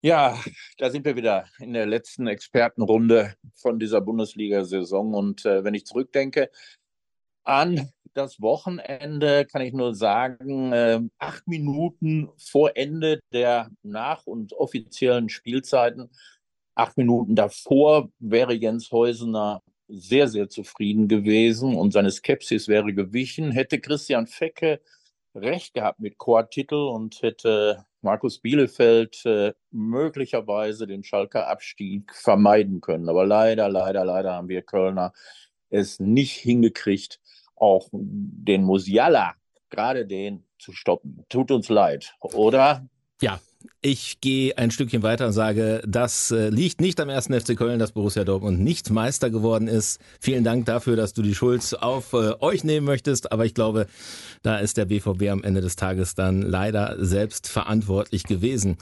Ja, da sind wir wieder in der letzten Expertenrunde von dieser Bundesliga-Saison. Und äh, wenn ich zurückdenke an das Wochenende, kann ich nur sagen, äh, acht Minuten vor Ende der nach- und offiziellen Spielzeiten, acht Minuten davor wäre Jens Heusener sehr, sehr zufrieden gewesen und seine Skepsis wäre gewichen, hätte Christian Fecke recht gehabt mit Chortitel und hätte Markus Bielefeld äh, möglicherweise den Schalker Abstieg vermeiden können. Aber leider, leider, leider haben wir Kölner es nicht hingekriegt, auch den Musiala, gerade den, zu stoppen. Tut uns leid, oder? Ja, ich gehe ein Stückchen weiter und sage, das äh, liegt nicht am ersten FC Köln, dass Borussia Dortmund nicht Meister geworden ist. Vielen Dank dafür, dass du die Schuld auf äh, euch nehmen möchtest. Aber ich glaube, da ist der BVB am Ende des Tages dann leider selbst verantwortlich gewesen.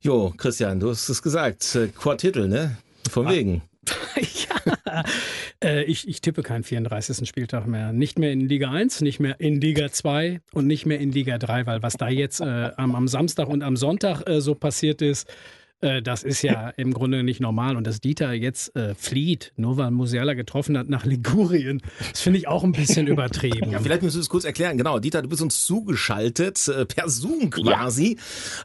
Jo, Christian, du hast es gesagt. Äh, Quartitel, ne? Von ah. wegen. ja, äh, ich, ich tippe keinen 34. Spieltag mehr. Nicht mehr in Liga 1, nicht mehr in Liga 2 und nicht mehr in Liga 3, weil was da jetzt äh, am, am, Samstag und am Sonntag äh, so passiert ist, äh, das ist ja im Grunde nicht normal. Und dass Dieter jetzt äh, flieht, nur weil Musiala getroffen hat nach Ligurien, das finde ich auch ein bisschen übertrieben. Ja, vielleicht müssen wir es kurz erklären. Genau, Dieter, du bist uns zugeschaltet, äh, per Zoom quasi.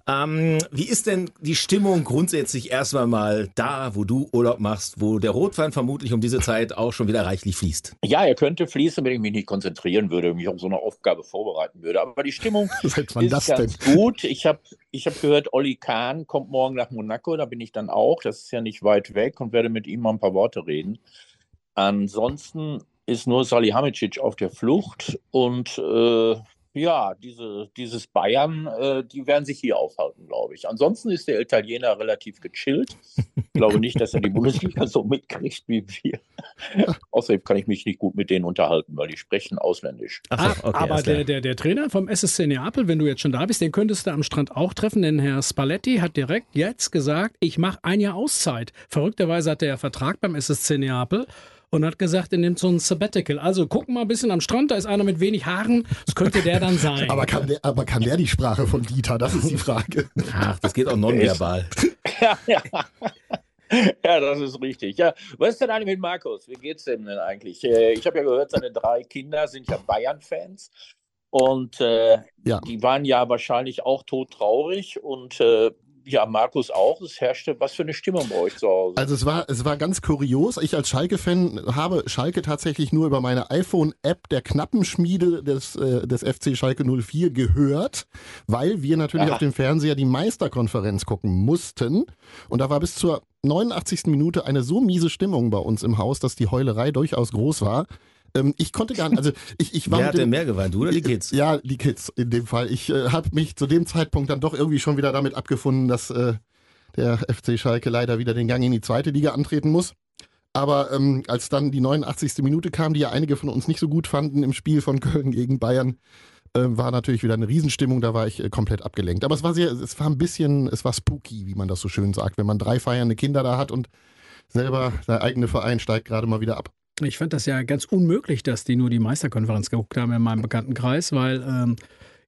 Ja. Ähm, wie ist denn die Stimmung grundsätzlich erstmal mal da, wo du Urlaub machst, wo der Rotwein vermutlich um diese Zeit auch schon wieder reichlich fließt? Ja, er könnte fließen, wenn ich mich nicht konzentrieren würde, mich auf so eine Aufgabe vorbereiten würde. Aber die Stimmung ist ganz denn? gut. Ich habe ich hab gehört, Olli Kahn kommt morgen nach Monaco Monaco, da bin ich dann auch. Das ist ja nicht weit weg und werde mit ihm mal ein paar Worte reden. Ansonsten ist nur Salihamidzic auf der Flucht und äh, ja, diese, dieses Bayern, äh, die werden sich hier aufhalten, glaube ich. Ansonsten ist der Italiener relativ gechillt. Ich glaube nicht, dass er die Bundesliga so mitkriegt wie wir. Außerdem kann ich mich nicht gut mit denen unterhalten, weil die sprechen ausländisch. Ach, okay, aber der, der, der Trainer vom SSC Neapel, wenn du jetzt schon da bist, den könntest du am Strand auch treffen, denn Herr Spalletti hat direkt jetzt gesagt, ich mache ein Jahr Auszeit. Verrückterweise hat er ja Vertrag beim SSC Neapel und hat gesagt, er nimmt so ein Sabbatical. Also gucken mal ein bisschen am Strand, da ist einer mit wenig Haaren, das könnte der dann sein. aber, kann der, aber kann der die Sprache von Dieter? Das ist die Frage. Ach, das geht auch nonverbal. ja, ja. Ja, das ist richtig. Ja, was ist denn eigentlich mit Markus? Wie geht's denn denn eigentlich? Äh, ich habe ja gehört, seine drei Kinder sind ja Bayern-Fans. Und äh, ja. die waren ja wahrscheinlich auch todtraurig. Und äh, ja, Markus auch. Es herrschte, was für eine Stimmung bei euch zu Hause? Also es war, es war ganz kurios. Ich als Schalke-Fan habe Schalke tatsächlich nur über meine iPhone-App der Knappenschmiede des, äh, des FC Schalke 04 gehört, weil wir natürlich Aha. auf dem Fernseher die Meisterkonferenz gucken mussten. Und da war bis zur 89. Minute eine so miese Stimmung bei uns im Haus, dass die Heulerei durchaus groß war. Ähm, ich konnte gar nicht, also ich, ich war. Wer hat denn mehr geweint, du oder die Kids? Ja, die Kids in dem Fall. Ich äh, habe mich zu dem Zeitpunkt dann doch irgendwie schon wieder damit abgefunden, dass äh, der FC Schalke leider wieder den Gang in die zweite Liga antreten muss. Aber ähm, als dann die 89. Minute kam, die ja einige von uns nicht so gut fanden im Spiel von Köln gegen Bayern, äh, war natürlich wieder eine Riesenstimmung, da war ich äh, komplett abgelenkt. Aber es war sehr, es war ein bisschen, es war spooky, wie man das so schön sagt, wenn man drei feiernde Kinder da hat und selber der eigene Verein steigt gerade mal wieder ab. Ich fand das ja ganz unmöglich, dass die nur die Meisterkonferenz geguckt haben in meinem Bekanntenkreis, weil ähm,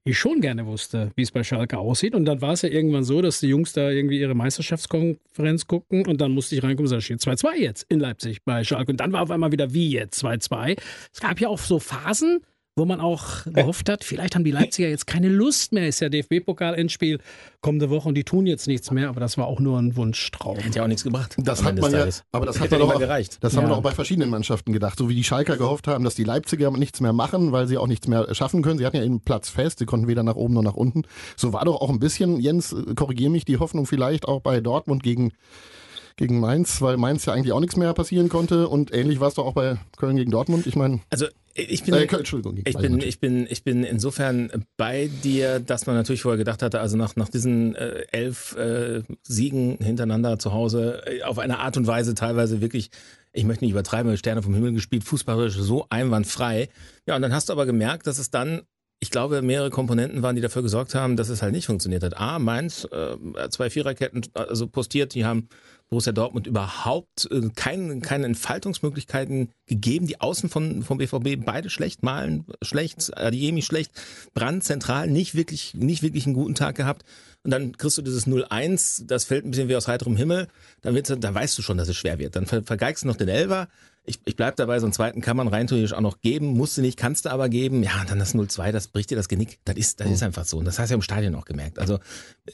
ich schon gerne wusste, wie es bei Schalke aussieht. Und dann war es ja irgendwann so, dass die Jungs da irgendwie ihre Meisterschaftskonferenz guckten und dann musste ich reinkommen und sagen, steht 2-2 jetzt in Leipzig bei Schalke. Und dann war auf einmal wieder wie jetzt 2-2. Es gab ja auch so Phasen, wo man auch gehofft hat, vielleicht haben die Leipziger jetzt keine Lust mehr. Ist ja DFB-Pokal-Endspiel kommende Woche und die tun jetzt nichts mehr, aber das war auch nur ein Wunschtraum. Hätte ja auch nichts gebracht. Das hat man ja, aber das hat man doch gereicht. Das ja. haben wir doch bei verschiedenen Mannschaften gedacht. So wie die Schalker gehofft haben, dass die Leipziger nichts mehr machen, weil sie auch nichts mehr schaffen können. Sie hatten ja eben Platz fest, sie konnten weder nach oben noch nach unten. So war doch auch ein bisschen, Jens, korrigiere mich, die Hoffnung vielleicht auch bei Dortmund gegen gegen Mainz, weil Mainz ja eigentlich auch nichts mehr passieren konnte und ähnlich war es doch auch bei Köln gegen Dortmund. Ich meine, also ich bin, äh, Entschuldigung, ich bin, ich bin, ich bin insofern bei dir, dass man natürlich vorher gedacht hatte, also nach, nach diesen äh, elf äh, Siegen hintereinander zu Hause, äh, auf eine Art und Weise teilweise wirklich, ich möchte nicht übertreiben, Sterne vom Himmel gespielt, fußballisch so einwandfrei. Ja, und dann hast du aber gemerkt, dass es dann ich glaube, mehrere Komponenten waren, die dafür gesorgt haben, dass es halt nicht funktioniert hat. A, Mainz, äh, zwei Viererketten also postiert, die haben Borussia Dortmund überhaupt äh, keine, keine Entfaltungsmöglichkeiten gegeben. Die Außen von, vom BVB beide schlecht, Malen schlecht, Adiemi schlecht, Brand zentral nicht wirklich, nicht wirklich einen guten Tag gehabt. Und dann kriegst du dieses 0-1, das fällt ein bisschen wie aus heiterem Himmel. Dann, wird's, dann weißt du schon, dass es schwer wird. Dann ver vergeigst du noch den Elver. Ich, ich bleib dabei, so einen zweiten kann man rein theoretisch auch noch geben, musste nicht, kannst du aber geben. Ja, und dann das 0-2, das bricht dir das Genick. Das ist, das ist mhm. einfach so. Und das hast du ja im Stadion auch gemerkt. Also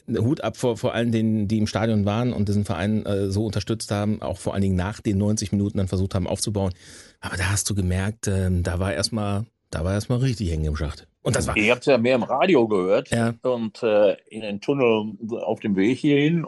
Hut ab vor, vor allen denen, die im Stadion waren und diesen Verein äh, so unterstützt haben, auch vor allen Dingen nach den 90 Minuten dann versucht haben aufzubauen. Aber da hast du gemerkt, äh, da war erstmal, da war erstmal richtig hängen im Schacht. Und das war. Ich habe es ja mehr im Radio gehört ja. und äh, in den Tunnel auf dem Weg hierhin.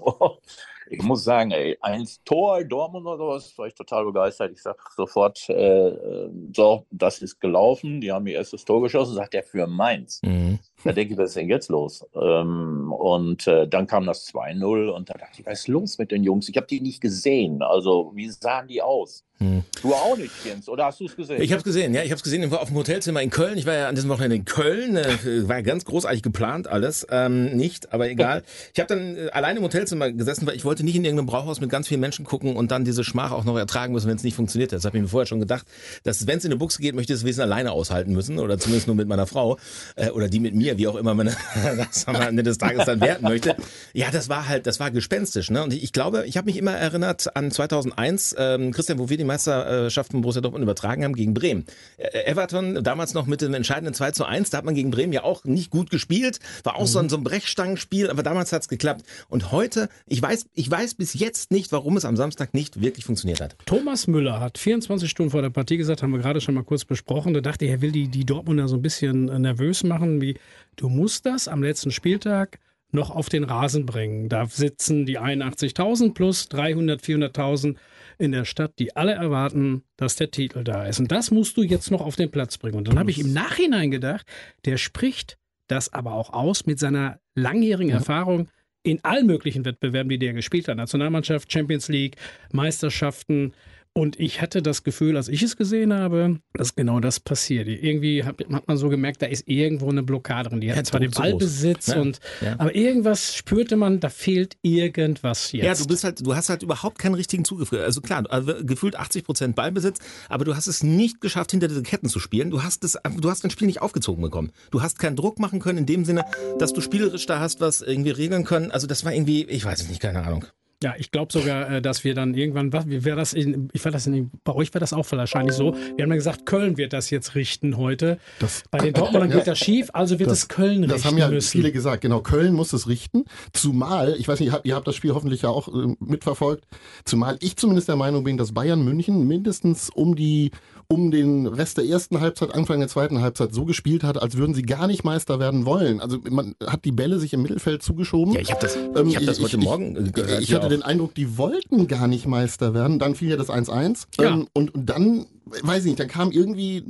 Ich muss sagen, ey, ein Tor Dortmund oder sowas, war ich total begeistert. Ich sage sofort, äh, äh, so, das ist gelaufen. Die haben ihr erstes Tor geschossen, sagt er für Mainz. Mhm. Da denke ich, was ist denn jetzt los? Ähm, und äh, dann kam das 2-0 und da dachte ich, was ist los mit den Jungs? Ich habe die nicht gesehen. Also, wie sahen die aus? Hm. Du auch nicht, Jens, oder hast du es gesehen? Ich habe es gesehen, ja. Ich habe es gesehen auf dem Hotelzimmer in Köln. Ich war ja an diesem Wochenende in Köln. Äh, war ganz großartig geplant alles. Ähm, nicht, aber egal. Ich habe dann äh, alleine im Hotelzimmer gesessen, weil ich wollte nicht in irgendeinem Brauhaus mit ganz vielen Menschen gucken und dann diese Schmach auch noch ertragen müssen, wenn es nicht funktioniert. Das habe ich mir vorher schon gedacht, dass wenn es in eine Buchse geht, möchte ich es Wesen alleine aushalten müssen oder zumindest nur mit meiner Frau äh, oder die mit mir, wie auch immer man das am Ende des Tages dann werten möchte. Ja, das war halt, das war gespenstisch. Ne? Und ich, ich glaube, ich habe mich immer erinnert an 2001, ähm, Christian, wo wir die Meisterschaft von Borussia Dortmund übertragen haben gegen Bremen. Äh, Everton, damals noch mit dem entscheidenden 2 zu 1, da hat man gegen Bremen ja auch nicht gut gespielt, war auch mhm. so, ein, so ein Brechstangenspiel, aber damals hat's geklappt. Und heute, ich weiß, ich weiß bis jetzt nicht, warum es am Samstag nicht wirklich funktioniert hat. Thomas Müller hat 24 Stunden vor der Partie gesagt, haben wir gerade schon mal kurz besprochen, da dachte ich, er will die, die Dortmunder so ein bisschen nervös machen, wie du musst das am letzten Spieltag noch auf den Rasen bringen. Da sitzen die 81.000 plus 300, 400.000 in der Stadt, die alle erwarten, dass der Titel da ist. Und das musst du jetzt noch auf den Platz bringen. Und dann habe ich im Nachhinein gedacht, der spricht das aber auch aus mit seiner langjährigen ja. Erfahrung in allen möglichen Wettbewerben, die der gespielt hat. Nationalmannschaft, Champions League, Meisterschaften, und ich hatte das Gefühl, als ich es gesehen habe, dass genau das passiert. Irgendwie hat, hat man so gemerkt, da ist irgendwo eine Blockade drin. Die hat ja, zwar den Ballbesitz ja, und, ja. aber irgendwas spürte man, da fehlt irgendwas jetzt. Ja, du bist halt, du hast halt überhaupt keinen richtigen Zugriff. Also klar, also gefühlt 80 Prozent Ballbesitz, aber du hast es nicht geschafft, hinter diese Ketten zu spielen. Du hast es, du hast das Spiel nicht aufgezogen bekommen. Du hast keinen Druck machen können in dem Sinne, dass du spielerisch da hast, was irgendwie regeln können. Also das war irgendwie, ich weiß es nicht, keine Ahnung. Ja, ich glaube sogar, äh, dass wir dann irgendwann, was, wie wäre das in, ich war das in, bei euch wäre das auch wahrscheinlich so. Wir haben ja gesagt, Köln wird das jetzt richten heute. Das, bei den Dortmundern ja, geht das schief, also wird das, es Köln richten Das haben ja müssen. viele gesagt, genau, Köln muss es richten. Zumal, ich weiß nicht, ihr habt, ihr habt das Spiel hoffentlich ja auch äh, mitverfolgt, zumal ich zumindest der Meinung bin, dass Bayern München mindestens um die um den Rest der ersten Halbzeit, Anfang der zweiten Halbzeit so gespielt hat, als würden sie gar nicht Meister werden wollen. Also man hat die Bälle sich im Mittelfeld zugeschoben. Ja, ich habe das, ähm, ich hab das heute ich, Morgen äh, gehört. Ich, hatte auch. den Eindruck, die wollten gar nicht Meister werden. Dann fiel ja das 1-1. Ja. Ähm, und, und dann weiß ich nicht, dann kam irgendwie,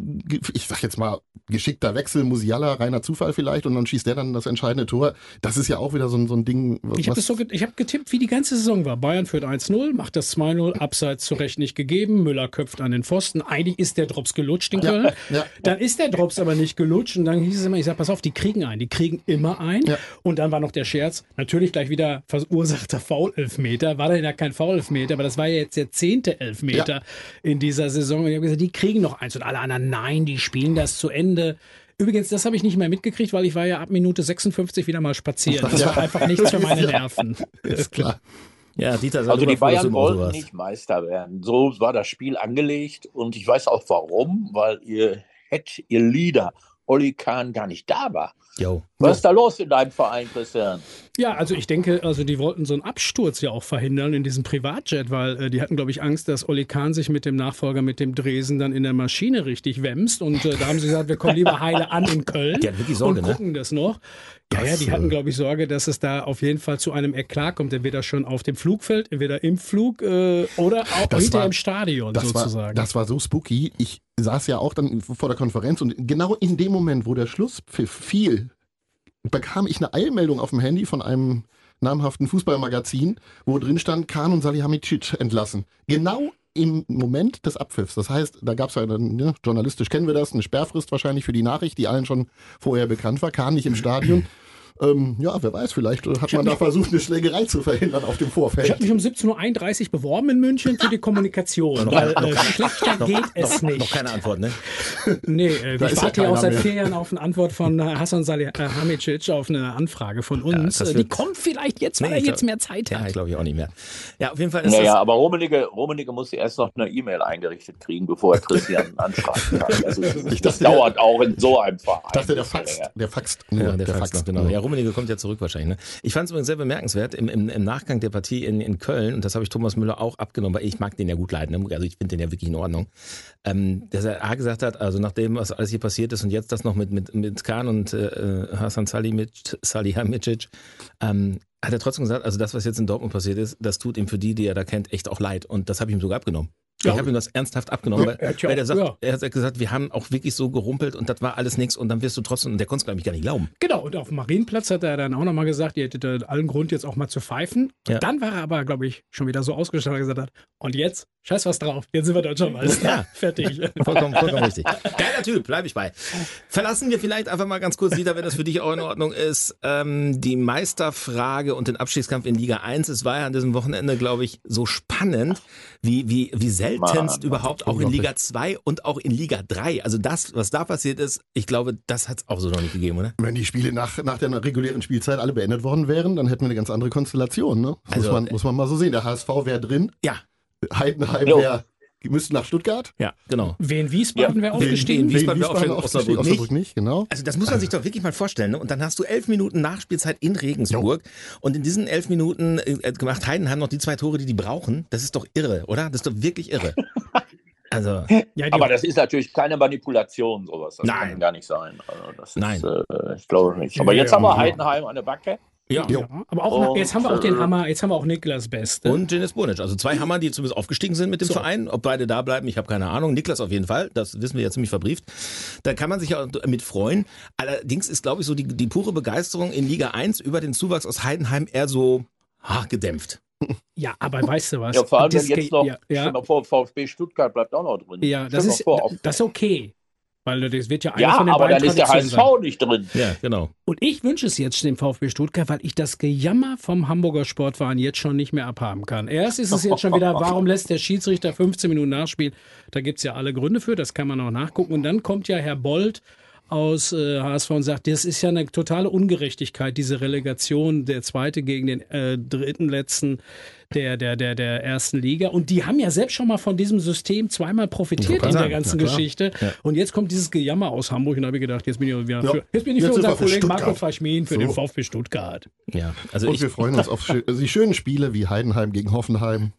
ich sag jetzt mal, geschickter Wechsel, Musiala, reiner Zufall vielleicht und dann schießt der dann das entscheidende Tor. Das ist ja auch wieder so ein, so ein Ding. Was, ich habe so, hab getippt, wie die ganze Saison war. Bayern führt 1-0, macht das 2-0, abseits zu Recht nicht gegeben, Müller köpft an den Pfosten. Eigentlich ist der Drops gelutscht in Köln. Ja, ja. Dann ist der Drops aber nicht gelutscht und dann hieß es immer, ich sag, pass auf, die kriegen ein, die kriegen immer ein. Ja. Und dann war noch der Scherz, natürlich gleich wieder verursachter Foul-Elfmeter. War da ja kein Foul-Elfmeter, aber das war ja jetzt der zehnte Elfmeter in dieser Saison. Gesagt, die kriegen noch eins. Und alle anderen, nein, die spielen das zu Ende. Übrigens, das habe ich nicht mehr mitgekriegt, weil ich war ja ab Minute 56 wieder mal spazieren. Das war einfach nichts für meine Nerven. Ist klar. Ja, Dieter, also die Bayern wollten nicht Meister werden. So war das Spiel angelegt und ich weiß auch warum, weil ihr Head, ihr Leader Olli Kahn gar nicht da war. Jo. Was ist da los in deinem Verein, Christian? Ja, also ich denke, also die wollten so einen Absturz ja auch verhindern in diesem Privatjet, weil äh, die hatten, glaube ich, Angst, dass Olli Kahn sich mit dem Nachfolger, mit dem Dresen dann in der Maschine richtig wämst. Und äh, da haben sie gesagt, wir kommen lieber heile an in Köln die wirklich Sorge, und gucken ne? das noch. Ja, ja, die hatten, glaube ich, Sorge, dass es da auf jeden Fall zu einem Eklat kommt, entweder schon auf dem Flugfeld, entweder im Flug äh, oder auch das hinter war, im Stadion das sozusagen. War, das war so spooky. Ich saß ja auch dann vor der Konferenz und genau in dem Moment, wo der Schlusspfiff fiel, bekam ich eine Eilmeldung auf dem Handy von einem namhaften Fußballmagazin, wo drin stand, Kahn und Salihamidzic entlassen. Genau im Moment des Abpfiffs. Das heißt, da gab es ja dann, ne, journalistisch kennen wir das, eine Sperrfrist wahrscheinlich für die Nachricht, die allen schon vorher bekannt war, Kahn nicht im Stadion. Ähm, ja, wer weiß, vielleicht hat man da versucht, eine Schlägerei zu verhindern auf dem Ich Vorfeld. habe mich um 17.31 Uhr beworben in München für die Kommunikation, weil äh, schlechter geht es nicht. Noch keine Antwort, ne? Nee, äh, Da ich ja warte ja auch seit mehr. vier Jahren auf eine Antwort von äh, Hassan Salihamidzic auf eine Anfrage von uns. Äh, die kommt vielleicht jetzt, weil Nee, er ich jetzt glaub- mehr Zeit Ja, hat. glaube ich auch nicht mehr. Ja, auf jeden Fall ist Naja, das. aber Rummenigge, Rummenigge muss erst noch eine E-Mail eingerichtet kriegen, bevor er Christian anschreiben kann. Also, das, Ich das dachte, der- dauert auch in so einem Verein. Ich dachte, der faxt. Der faxt. nur, Ja, der, Fax noch, genau. Ja, Rummenigge kommt ja zurück wahrscheinlich. Ne? Ich fand es übrigens sehr bemerkenswert im, im, im Nachgang der Partie in, in Köln, und das habe ich Thomas Müller auch abgenommen, weil ich mag den ja gut leiden. Ne? Also ich finde den ja wirklich in Ordnung. Ähm, dass er A gesagt hat, also nachdem was alles hier passiert ist und jetzt das noch mit, mit, mit Kahn und äh, Hasan Salihamidzic, Salihamidzic, ähm, hat er trotzdem gesagt, also das, was jetzt in Dortmund passiert ist, das tut ihm für die, die er da kennt, echt auch leid. Und das habe ich ihm sogar abgenommen. Ja. Ich habe ihm das ernsthaft abgenommen, weil, er hat ja weil er sagt, ja. er hat gesagt, wir haben auch wirklich so gerumpelt und das war alles nichts und dann wirst du trotzdem, und der konnte es glaube ich gar nicht glauben. Genau, und auf dem Marienplatz hat er dann auch nochmal gesagt, ihr hättet allen Grund jetzt auch mal zu pfeifen. Ja. Und dann war er aber, glaube ich, schon wieder so ausgestattet und gesagt hat, und jetzt, scheiß was drauf, jetzt sind wir Deutscher Meister. Ja. Fertig. Vollkommen, vollkommen richtig. Geiler Typ, bleibe ich bei. Verlassen wir vielleicht einfach mal ganz kurz wieder, wenn das für dich auch in Ordnung ist, ähm, die Meisterfrage und den Abstiegskampf in Liga 1. Es war ja an diesem Wochenende, glaube ich, so spannend, wie, wie, wie seltenst Mann, überhaupt auch in Liga 2 und auch in Liga 3. Also das, was da passiert ist, ich glaube, das hat es auch so noch nicht gegeben, oder? Wenn die Spiele nach, nach der regulären Spielzeit alle beendet worden wären, dann hätten wir eine ganz andere Konstellation. Ne? Das Also, muss, man, muss man mal so sehen. Der HSV wäre drin, Ja, Heidenheim Jo. wäre, die müssten nach Stuttgart. ja, genau. Wen Wiesbaden wäre aufgestiegen? Wien- Wiesbaden wäre Wiesbaden aufgestiegen, aufgestiegen, Osnabrück Osnabrück nicht, genau. Also das muss man sich doch wirklich mal vorstellen. Ne? Und dann hast du elf Minuten Nachspielzeit in Regensburg. Und in diesen elf Minuten äh, gemacht Heidenheim noch die zwei Tore, die die brauchen. Das ist doch irre, oder? Das ist doch wirklich irre. Also, Ja, Aber das ist natürlich keine Manipulation, sowas. Das Nein. kann gar nicht sein. Also das Nein. Ist, äh, ich glaube nicht. Aber Ja, jetzt haben wir ja. Heidenheim an der Backe. Ja. ja, aber auch Und, jetzt haben wir auch den äh, Hammer, jetzt haben wir auch Niklas Beste. Und Jenis Bonic. Also zwei Hammer, die zumindest aufgestiegen sind mit dem So. Verein. Ob beide da bleiben, ich habe keine Ahnung. Niklas auf jeden Fall. Das wissen wir ja ziemlich verbrieft. Da kann man sich ja mit freuen. Allerdings ist, glaube ich, so die, die pure Begeisterung in Liga 1 über den Zuwachs aus Heidenheim eher so ha, gedämpft. Ja, aber weißt du was? Ja, vor allem, wenn jetzt noch, ja, ja, mal vor, VfB Stuttgart bleibt auch noch drin. ja, das ist, vor, auf- das ist okay. Weil das wird ja einer ja, von den aber beiden dann ist der HSV sein. nicht drin. Ja, genau. Und ich wünsche es jetzt dem VfB Stuttgart, weil ich das Gejammer vom Hamburger Sportverein jetzt schon nicht mehr abhaben kann. Erst ist es jetzt schon wieder, warum lässt der Schiedsrichter 15 Minuten nachspielen? Da gibt es ja alle Gründe für, das kann man auch nachgucken. Und dann kommt ja Herr Bold aus äh, HSV und sagt, das ist ja eine totale Ungerechtigkeit, diese Relegation, der zweite gegen den äh, dritten letzten der, der, der, der ersten Liga. Und die haben ja selbst schon mal von diesem System zweimal profitiert in der sein, ganzen. Geschichte. Und jetzt kommt dieses Gejammer aus Hamburg und da habe ich gedacht, jetzt bin ich wieder Ja. für, jetzt bin ich Jetzt für unseren Kollegen Marco. Faschmin für So. den VfB Stuttgart. Ja, also Und ich, wir freuen uns auf also die schönen Spiele wie Heidenheim gegen Hoffenheim.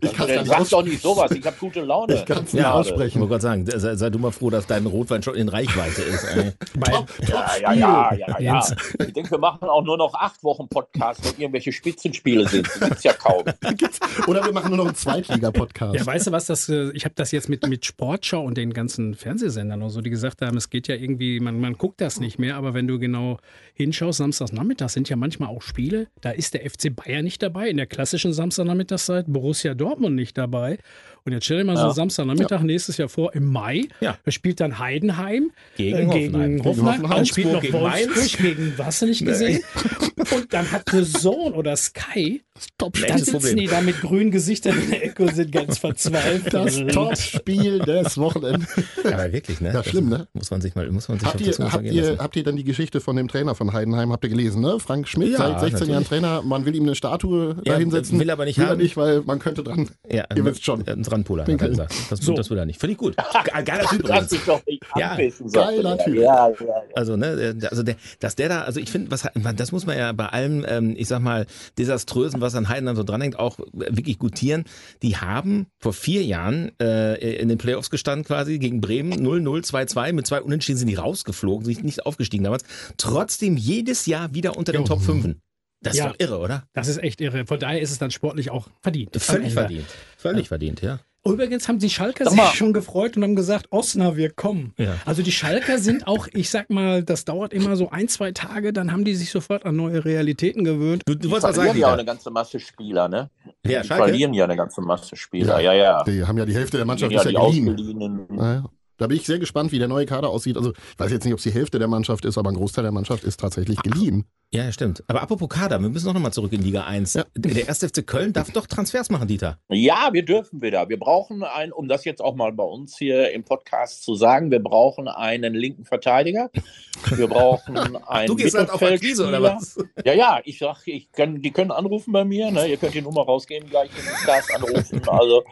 Ich dann gar nicht doch nicht sowas. Ich habe gute Laune. Ich kann es Ja, nicht ich aussprechen. wollte gerade sagen, sei, sei du mal froh, dass dein Rotwein schon in Reichweite ist. Ey. Weil, Ja, ja, ja, ja, ja. Ich denke, wir machen auch nur noch acht Wochen Podcast, wenn irgendwelche Spitzenspiele sind. Das gibt's ja kaum. Oder wir machen nur noch einen Zweitliga-Podcast. ja, weißt du was, das, äh, ich habe das jetzt mit, mit Sportschau und den ganzen Fernsehsendern und so, die gesagt haben, es geht ja irgendwie, man, man guckt das nicht mehr, aber wenn du genau hinschaust, Samstagsnachmittag sind ja manchmal auch Spiele, da ist der FC Bayern nicht dabei, in der klassischen Samstagnachmittagszeit Borussia Dortmund nicht dabei. Und jetzt stell dir mal so Ja. Samstagnachmittag nächstes Jahr vor, im Mai, Ja. da spielt dann Heidenheim Gegen äh, Hoffenheim. gegen Hoffenheim, Hoffenheim, dann spielt noch gegen Wolfsburg Mainz. gegen, was du nicht gesehen? Und dann hat The Zone oder Sky dann Echtes sitzen Problem. die da mit grünen Gesichtern in der Ecke und sind ganz verzweifelt. Das Topspiel des Wochenendes. Aber wirklich, ne? Ja, schlimm, ne? Muss man sich mal, muss man sich Habt auf ihr, habt, ihr, habt ihr dann die Geschichte von dem Trainer von Heidenheim, habt ihr gelesen, ne? Frank Schmidt, Ja, seit 16 Jahren natürlich. Trainer. Man will ihm eine Statue Ja, da hinsetzen. will aber nicht will haben. nicht, weil man könnte dran. Ja, Ihr wisst schon. Ein Randpoler, hat er gesagt. Das, So. das will er nicht. Finde ich gut. Ge- Geiler Typ übrigens. dich doch nicht Ja, geiler er. Typ. Ja, ja, ja. Also, ne, also der, dass der da, also ich finde, was das muss man ja bei allem, ähm, ich sag mal, desaströsen, was an Heidenheim so dranhängt, auch wirklich gutieren. Die haben vor vier Jahren äh, in den Playoffs gestanden quasi gegen Bremen 0-0, 2-2. Mit zwei Unentschieden sind die rausgeflogen, sind nicht aufgestiegen damals. Trotzdem jedes Jahr wieder unter den Jo. Top 5. Das ist Ja. doch irre, oder? Das ist echt irre. Von daher ist es dann sportlich auch verdient. Völlig verdient. Völlig verdient, ja. Übrigens haben die Schalker sich schon gefreut und haben gesagt, Osna, wir kommen. Ja. Also die Schalker sind auch, ich sag mal, das dauert immer so ein, zwei Tage, dann haben die sich sofort an neue Realitäten gewönt. Du, du Die verlieren sagen, ja auch eine ganze Masse Spieler, ne? Ja, die Schalke? verlieren ja eine ganze Masse Spieler. Ja, ja. Die haben ja die Hälfte der Mannschaft Ja, ist die ja geliehen. Da bin ich sehr gespannt, wie der neue Kader aussieht. Also, ich weiß jetzt nicht, ob es die Hälfte der Mannschaft ist, aber ein Großteil der Mannschaft ist tatsächlich geliehen. Ja, stimmt. Aber apropos Kader, wir müssen auch nochmal zurück in Liga 1. Ja. Der erste FC Köln darf doch Transfers machen, Dieter. Ja, wir dürfen wieder. Wir brauchen einen, um das jetzt auch mal bei uns hier im Podcast zu sagen, wir brauchen einen linken Verteidiger. Wir brauchen einen Du gehst halt auf Akquise oder was? Ja, ja, ich sag, ich kann, die können anrufen bei mir. Ne? Ihr könnt die Nummer rausgeben, gleich in den Cast anrufen. Also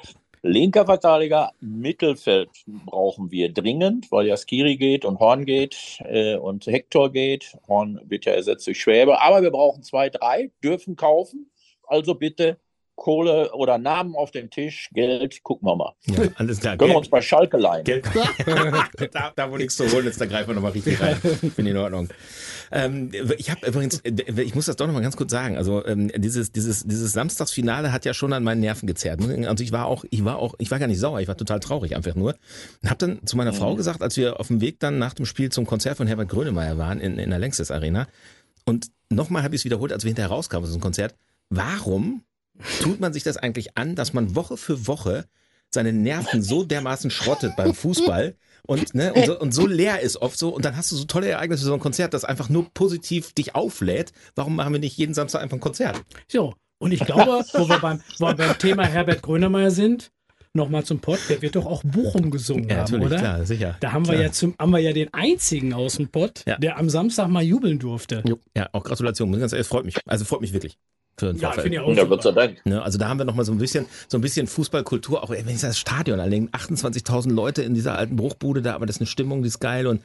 linker Verteidiger, Mittelfeld brauchen wir dringend, weil ja Skiri geht und Horn geht äh, und Hector geht. Horn wird ja ersetzt durch Schwäbe. Aber wir brauchen zwei, drei, dürfen kaufen. Also bitte Kohle oder Namen auf den Tisch, Geld, gucken wir mal. Ja, alles klar. Können wir uns bei Schalke leihen. Geld. da, da wo nichts zu holen ist, da greifen wir nochmal richtig rein. Finde ich in Ordnung. Ähm, ich habe übrigens, äh, ich muss das doch nochmal ganz kurz sagen. Also ähm, dieses, dieses, dieses Samstagsfinale hat ja schon an meinen Nerven gezerrt. Also ich war auch, ich war auch, ich war gar nicht sauer, ich war total traurig einfach nur. Und habe dann zu meiner Frau gesagt, als wir auf dem Weg dann nach dem Spiel zum Konzert von Herbert Grönemeyer waren in, in der Längstes Arena. Und nochmal habe ich es wiederholt, als wir hinterher rauskamen aus dem Konzert. Warum tut man sich das eigentlich an, dass man Woche für Woche seine Nerven so dermaßen schrottet beim Fußball und, ne, und, so, und so leer ist oft so und dann hast du so tolle Ereignisse, so ein Konzert, das einfach nur positiv dich auflädt. Warum machen wir nicht jeden Samstag einfach ein Konzert? So, und ich glaube, wo wir beim, wo wir beim Thema Herbert Grönemeyer sind, nochmal zum Pott, der wird doch auch Bochum gesungen Ja, haben, oder? klar, sicher. Da haben wir ja zum, haben wir ja den einzigen aus dem Pott, Ja. der am Samstag mal jubeln durfte. Ja, auch Gratulation, ganz ehrlich, freut mich. Also freut mich wirklich. Für den Ja, VfL. ich auch Ja, Gott sei. Dank. Ne, also da haben wir noch mal so ein bisschen, so ein bisschen Fußballkultur. Auch wenn ich das Stadion anlegen, 28.000 Leute in dieser alten Bruchbude da, aber das ist eine Stimmung, die ist geil und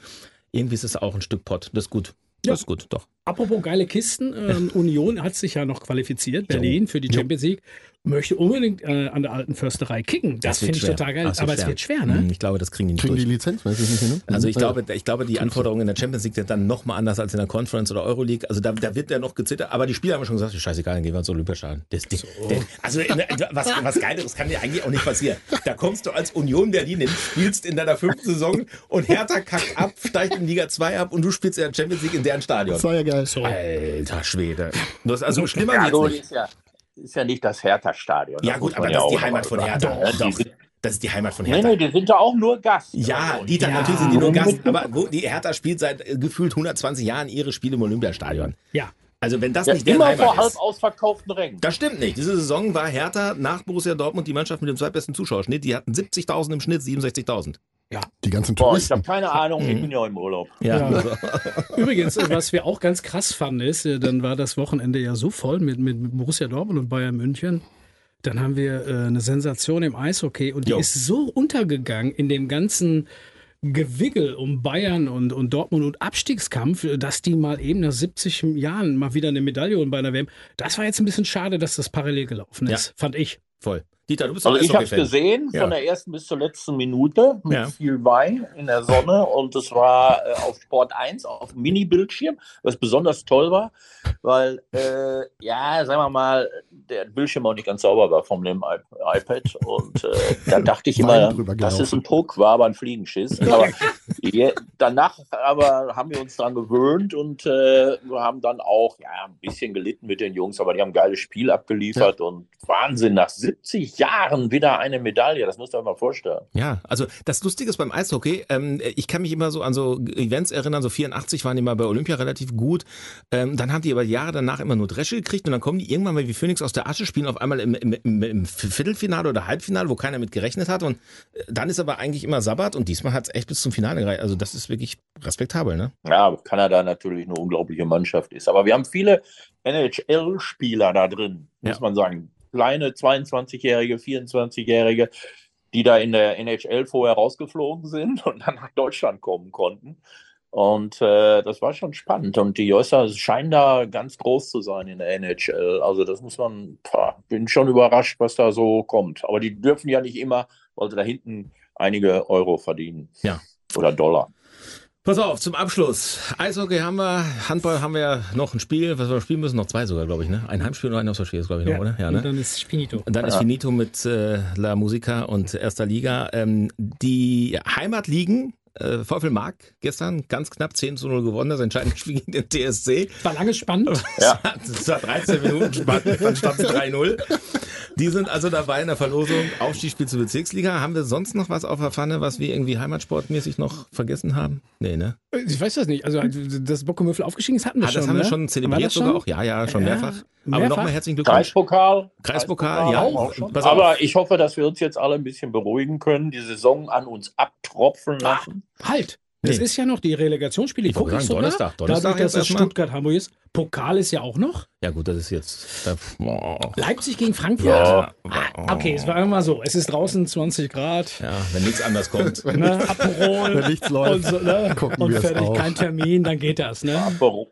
irgendwie ist es auch ein Stück Pott. Das ist gut. Das Ja. ist gut, doch. Apropos geile Kisten, ähm, Union hat sich ja noch qualifiziert, Berlin für die Champions League, möchte unbedingt äh, an der alten Försterei kicken. Das, wird finde ich total geil, Das aber es wird schwer, ne? Hm, Ich glaube, das kriegen die nicht Kriegen die durch. Lizenz, weiß ich nicht. Ne? Also ich glaube, ich glaube, die Anforderungen in der Champions League sind dann noch mal anders als in der Conference oder Euroleague. Also da, da wird ja noch gezittert. Aber die Spieler haben schon gesagt, scheißegal, dann gehen wir ins Olympiastadion. Das, das, das, also ne, was, was Geileres kann dir eigentlich auch nicht passieren. Da kommst du als Union Berlin hin, spielst in deiner fünften Saison und Hertha kackt ab, steigt in Liga 2 ab und du spielst in der Champions League in deren Stadion. Das war ja geil. So. Alter Schwede. Du hast also schlimmer Ja, so nicht. ist ja, ist ja nicht das Hertha-Stadion. Ja Das gut, aber das ist die Heimat von Hertha. Doch, das ist die Heimat von Nee, Hertha. nee, die sind da auch nur Gast. Ja, Also, Dieter, Ja. natürlich sind die nur Gast, aber wo, die Hertha spielt seit äh, gefühlt 120 Jahren ihre Spiele im Olympiastadion. Ja. Also wenn das Ja, nicht deren immer vor Heimat halb ist. ausverkauften Rängen. Das stimmt nicht. Diese Saison war Hertha nach Borussia Dortmund die Mannschaft mit dem zweitbesten Zuschauerschnitt. Die hatten 70.000 im Schnitt, 67.000. Die ganzen Boah, ich Touristen. habe keine Ahnung, ich bin ja im Urlaub. Ja, Ja. Übrigens, was wir auch ganz krass fanden, ist, äh, dann war das Wochenende ja so voll mit, mit Borussia Dortmund und Bayern München. Dann haben wir äh, eine Sensation im Eishockey und die Jo. ist so untergegangen in dem ganzen Gewiggel um Bayern und, und Dortmund und Abstiegskampf, äh, dass die mal eben nach 70 Jahren mal wieder eine Medaille holen bei einer WM. Das war jetzt ein bisschen schade, dass das parallel gelaufen ist, fand ich. voll. Dieter, du bist Also ich habe es gesehen, Ja. von der ersten bis zur letzten Minute, mit Ja. viel Wein in der Sonne und es war äh, auf Sport 1 auf Mini-Bildschirm, was besonders toll war, weil, äh, ja, sagen wir mal, der Bildschirm auch nicht ganz sauber war von dem I iPad und äh, da dachte ich immer, das ist ein Puck, war aber ein Fliegenschiss. Aber je, danach aber haben wir uns dran gewöhnt und äh, wir haben dann auch ja, ein bisschen gelitten mit den Jungs, aber die haben ein geiles Spiel abgeliefert und Wahnsinn, nach 70 Jahren wieder eine Medaille, das musst du dir mal vorstellen. Ja, also das Lustige ist beim Eishockey, ähm, ich kann mich immer so an so Events erinnern, so 84 waren die mal bei Olympia relativ gut, ähm, dann haben die aber Jahre danach immer nur Dresche gekriegt und dann kommen die irgendwann mal wie Phoenix aus der Asche, spielen auf einmal im, im, im, im Viertelfinale oder Halbfinale, wo keiner mit gerechnet hat und äh, dann ist aber eigentlich immer Sabbat und diesmal hat es echt bis zum Finale gereicht, also das ist wirklich respektabel, ne? Ja, Kanada natürlich eine unglaubliche Mannschaft ist, aber wir haben viele NHL-Spieler da drin, muss Ja. man sagen. Kleine 22-Jährige, 24-Jährige, die da in der NHL vorher rausgeflogen sind und dann nach Deutschland kommen konnten. Und äh, das war schon spannend. Und die Jösser scheinen da ganz groß zu sein in der NHL. Also das muss man, pah, bin schon überrascht, was da so kommt. Aber die dürfen ja nicht immer, weil sie da hinten einige Euro verdienen. Ja. Oder Dollar. Pass auf, zum Abschluss. Eishockey haben wir, Handball haben wir ja noch ein Spiel, was wir spielen müssen, noch zwei sogar, glaube ich, ne? Ein Heimspiel und ein Auswärtsspiel ist, glaube ich, noch, oder? Ja, Und ne? dann ist Finito. Und dann ist Finito mit äh, La Musica und erster Liga. Ähm, die Heimatligen, äh, VfL Mark gestern ganz knapp 10 zu 0 gewonnen, das entscheidende Spiel gegen den TSC. War lange spannend. Ja. Es war 13 Minuten spannend, dann stand es 3-0. Die sind also dabei in der Verlosung Aufstiegsspiel zur Bezirksliga. Haben wir sonst noch was auf der Pfanne, was wir irgendwie heimatsportmäßig noch vergessen haben? Nee, ne? Ich weiß das nicht. Also, dass Bockumöffel aufgestiegen ist, hatten wir Ah, schon. das haben wir ne? schon War zelebriert das sogar schon? auch. Ja, ja, schon Ja, mehrfach. Aber mehrfach? nochmal herzlichen Glückwunsch. Kreispokal. Kreispokal, ja. auch schon. Pass auf. Aber ich hoffe, dass wir uns jetzt alle ein bisschen beruhigen können, die Saison an uns abtropfen Ah, lassen. Halt! Das Nee. ist ja noch die Relegationsspiele. Ich gucke ich sagen, sogar. Donnerstag. Donnerstag Dadurch, dass erstmal. Stuttgart-Hamburg ist. Pokal ist ja auch noch. Ja gut, das ist jetzt... Oh. Leipzig gegen Frankfurt. Ja. Ah, okay, es war immer so. Es ist draußen 20 Grad. Ja, wenn nichts anders kommt. Ne, Aperol. Wenn nichts läuft, und, so, ne? gucken und wir es fertig, kein Termin, dann geht das. Ne? Aperol.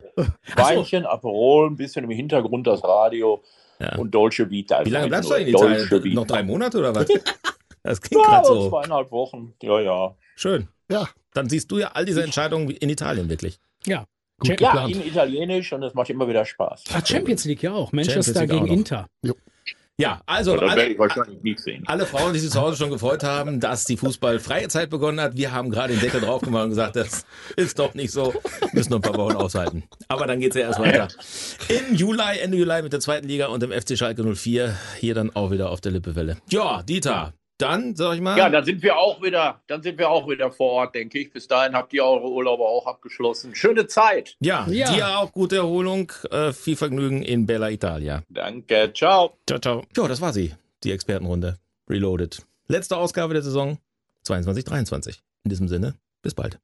Weinchen, Aperol, ein bisschen im Hintergrund das Radio Ja. und Dolce Vita. Wie lange Einfach bleibst du in Italien? Noch drei Monate oder was? Das klingt Ja, gerade so. zweieinhalb Wochen. Ja, ja. Schön. Ja, Dann siehst du ja all diese Entscheidungen in Italien wirklich. Ja. gut Check- Ja, geplant. in Italienisch und es macht immer wieder Spaß. Ah, Champions League ja auch. Manchester Champions League auch gegen noch. Inter. Ja, also alle, alle Frauen, die sich zu Hause schon gefreut haben, dass die fußballfreie Zeit begonnen hat, wir haben gerade den Deckel drauf gemacht und gesagt, das ist doch nicht so, müssen noch ein paar Wochen aushalten. Aber dann geht's ja erst weiter. Im Juli, Ende Juli mit der zweiten Liga und dem FC Schalke 04, hier dann auch wieder auf der Lippewelle. Ja, Dieter, dann sag ich mal, Ja, dann sind wir auch wieder, dann sind wir auch wieder vor Ort, denke ich. Bis dahin habt ihr eure Urlaube auch abgeschlossen. Schöne Zeit. ja, Ja. dir auch gute Erholung, äh, viel Vergnügen in Bella Italia. Danke, ciao. Ciao, ciao. Ja, das war sie, die Expertenrunde. Reloaded. Letzte Ausgabe der Saison 22-23. In diesem Sinne, bis bald.